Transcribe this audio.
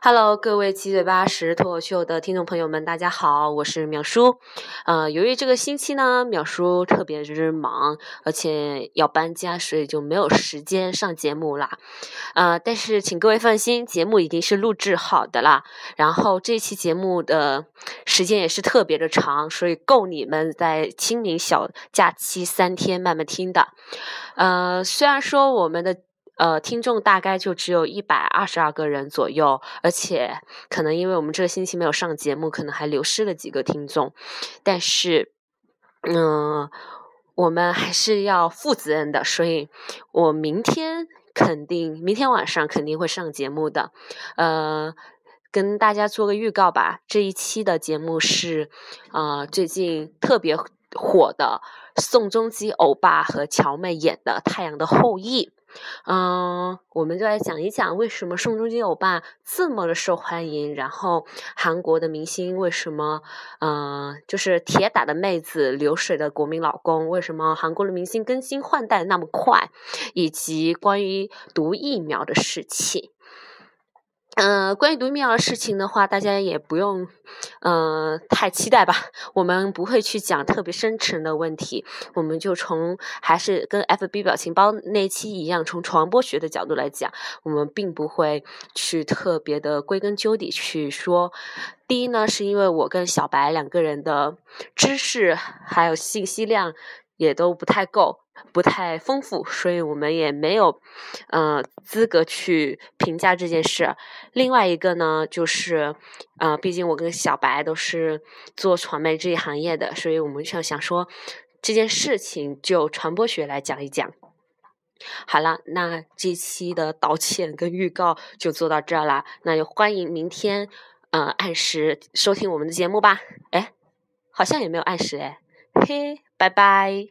Hello，各位七嘴八舌脱口秀的听众朋友们，大家好，我是淼叔。呃，由于这个星期呢，淼叔特别之忙，而且要搬家，所以就没有时间上节目啦。呃，但是请各位放心，节目已经是录制好的啦。然后这期节目的时间也是特别的长，所以够你们在清明小假期三天慢慢听的。呃，虽然说我们的。呃，听众大概就只有一百二十二个人左右，而且可能因为我们这个星期没有上节目，可能还流失了几个听众。但是，嗯，我们还是要负责任的，所以我明天肯定，明天晚上肯定会上节目的。呃，跟大家做个预告吧，这一期的节目是啊，最近特别火的宋仲基欧巴和乔妹演的《太阳的后裔》。嗯，我们就来讲一讲为什么宋仲基欧巴这么的受欢迎，然后韩国的明星为什么，嗯，就是铁打的妹子，流水的国民老公，为什么韩国的明星更新换代那么快，以及关于毒疫苗的事情。嗯，关于毒疫苗的事情的话，大家也不用，嗯，太期待吧。我们不会去讲特别深沉的问题，我们就从还是跟 FB 表情包那期一样，从传播学的角度来讲，我们并不会去特别的归根究底去说。第一呢，是因为我跟小白两个人的知识还有信息量也都不太够。不太丰富，所以我们也没有，呃，资格去评价这件事。另外一个呢，就是，呃，毕竟我跟小白都是做传媒这一行业的，所以我们想想说这件事情就传播学来讲一讲。好了，那这期的道歉跟预告就做到这儿了。那就欢迎明天，呃，按时收听我们的节目吧。哎，好像也没有按时哎，拜拜。